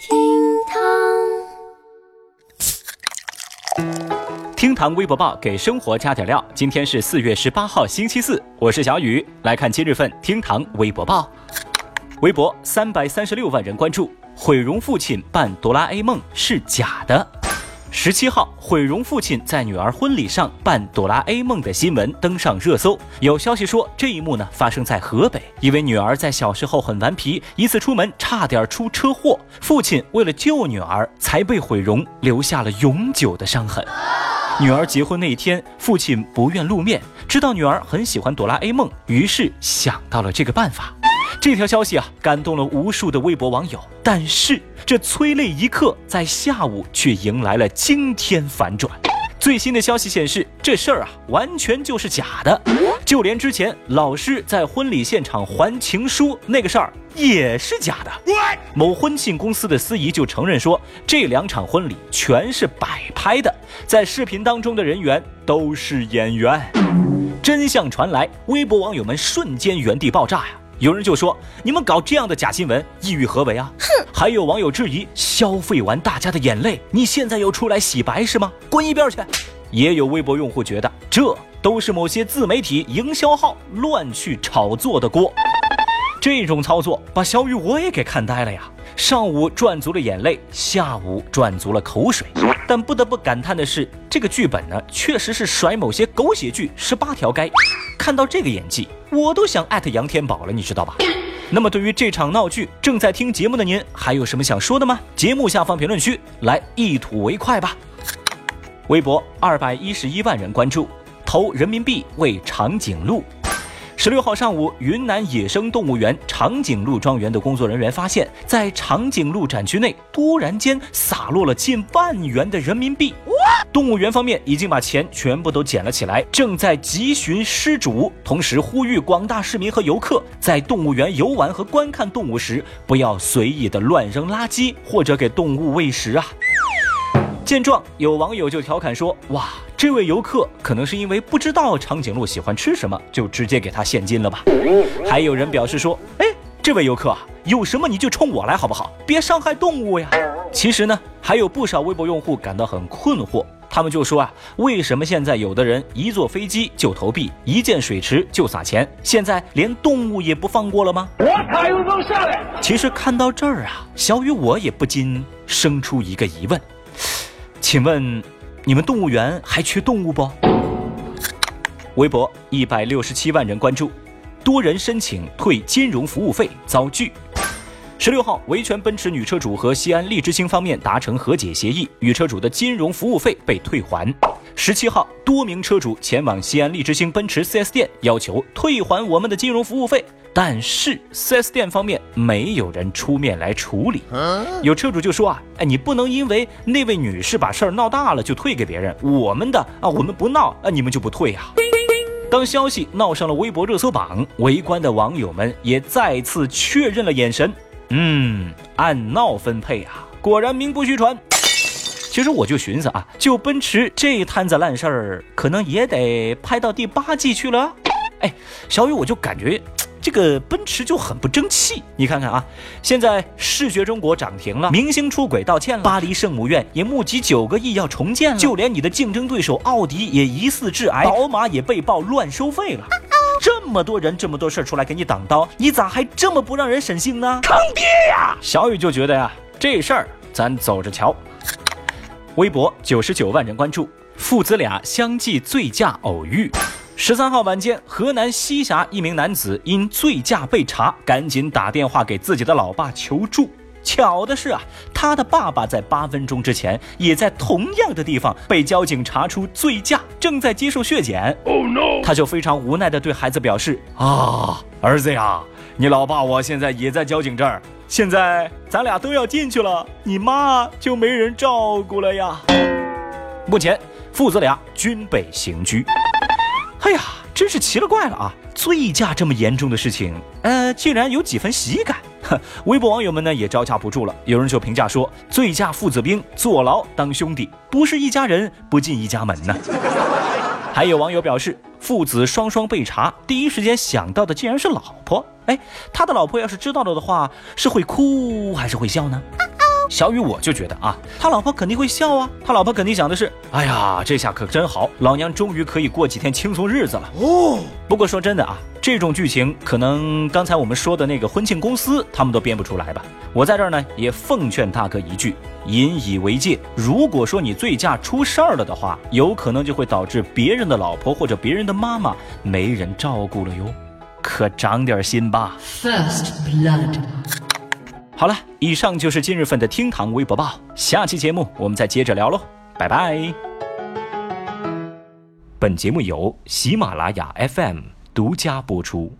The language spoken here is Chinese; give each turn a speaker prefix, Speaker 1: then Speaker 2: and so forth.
Speaker 1: 厅堂厅堂微博报给生活加点料。今天是四月十八号，星期四，我是小雨，来看今日份厅堂微博报。微博三百三十六万人关注，毁容父亲扮哆啦 A 梦是假的。十七号，毁容父亲在女儿婚礼上扮哆啦 A 梦的新闻登上热搜。有消息说，这一幕呢发生在河北，因为女儿在小时候很顽皮，一次出门差点出车祸，父亲为了救女儿才被毁容，留下了永久的伤痕。女儿结婚那一天，父亲不愿露面，知道女儿很喜欢哆啦 A 梦，于是想到了这个办法。这条消息啊，感动了无数的微博网友。但是这催泪一刻在下午却迎来了惊天反转。最新的消息显示，这事儿啊完全就是假的。就连之前老师在婚礼现场还情书那个事儿也是假的。某婚庆公司的司仪就承认说，这两场婚礼全是摆拍的，在视频当中的人员都是演员。真相传来，微博网友们瞬间原地爆炸呀！有人就说：“你们搞这样的假新闻，意欲何为啊？”哼！还有网友质疑：“消费完大家的眼泪，你现在又出来洗白是吗？滚一边去！”也有微博用户觉得，这都是某些自媒体营销号乱去炒作的锅。这种操作把小雨我也给看呆了呀！上午赚足了眼泪，下午赚足了口水。但不得不感叹的是，这个剧本呢，确实是甩某些狗血剧十八条街。看到这个演技，我都想艾特杨天宝了，你知道吧？那么对于这场闹剧，正在听节目的您，还有什么想说的吗？节目下方评论区来一吐为快吧。微博二百一十一万人关注，投人民币为长颈鹿。十六号上午，云南野生动物园长颈鹿庄园的工作人员发现，在长颈鹿展区内突然间洒落了近万元的人民币。动物园方面已经把钱全部都捡了起来，正在急寻失主，同时呼吁广大市民和游客在动物园游玩和观看动物时，不要随意的乱扔垃圾或者给动物喂食啊。见状，有网友就调侃说：“哇，这位游客可能是因为不知道长颈鹿喜欢吃什么，就直接给他现金了吧？”还有人表示说：“哎，这位游客啊，有什么你就冲我来好不好？别伤害动物呀！”其实呢，还有不少微博用户感到很困惑，他们就说啊：“为什么现在有的人一坐飞机就投币，一见水池就撒钱，现在连动物也不放过了吗？”我卡又能下来。其实看到这儿啊，小雨我也不禁生出一个疑问。请问，你们动物园还缺动物不？微博一百六十七万人关注，多人申请退金融服务费遭拒。十六号，维权奔驰女车主和西安利之星方面达成和解协议，女车主的金融服务费被退还。十七号，多名车主前往西安利之星奔驰 4S 店，要求退还我们的金融服务费。但是 4S 店方面没有人出面来处理，有车主就说啊，哎，你不能因为那位女士把事儿闹大了就退给别人，我们的啊，我们不闹啊，你们就不退呀？当消息闹上了微博热搜榜，围观的网友们也再次确认了眼神，嗯，按闹分配啊，果然名不虚传。其实我就寻思啊，就奔驰这摊子烂事儿，可能也得拍到第八季去了。哎，小雨，我就感觉。这个奔驰就很不争气，你看看啊，现在视觉中国涨停了，明星出轨道歉了，巴黎圣母院也募集九个亿要重建了，就连你的竞争对手奥迪也疑似致癌，宝马也被曝乱收费了。这么多人，这么多事儿出来给你挡刀，你咋还这么不让人省心呢？坑爹呀！小雨就觉得呀，这事儿咱走着瞧。微博九十九万人关注，父子俩相继醉驾偶遇。十三号晚间，河南西峡一名男子因醉驾被查，赶紧打电话给自己的老爸求助。巧的是啊，他的爸爸在八分钟之前也在同样的地方被交警查出醉驾，正在接受血检。Oh no！他就非常无奈地对孩子表示：“啊，儿子呀，你老爸我现在也在交警这儿，现在咱俩都要进去了，你妈就没人照顾了呀。”目前，父子俩均被刑拘。哎呀，真是奇了怪了啊！醉驾这么严重的事情，呃，竟然有几分喜感。微博网友们呢也招架不住了，有人就评价说：“醉驾父子兵，坐牢当兄弟，不是一家人不进一家门呢。”还有网友表示，父子双双被查，第一时间想到的竟然是老婆。哎，他的老婆要是知道了的话，是会哭还是会笑呢？小雨我就觉得啊，他老婆肯定会笑啊，他老婆肯定想的是，哎呀，这下可真好，老娘终于可以过几天轻松日子了。哦，不过说真的啊，这种剧情可能刚才我们说的那个婚庆公司他们都编不出来吧。我在这儿呢也奉劝大哥一句，引以为戒。如果说你醉驾出事儿了的话，有可能就会导致别人的老婆或者别人的妈妈没人照顾了哟。可长点心吧。First blood。好了，以上就是今日份的厅堂微博报，下期节目我们再接着聊喽，拜拜。本节目由喜马拉雅 FM 独家播出。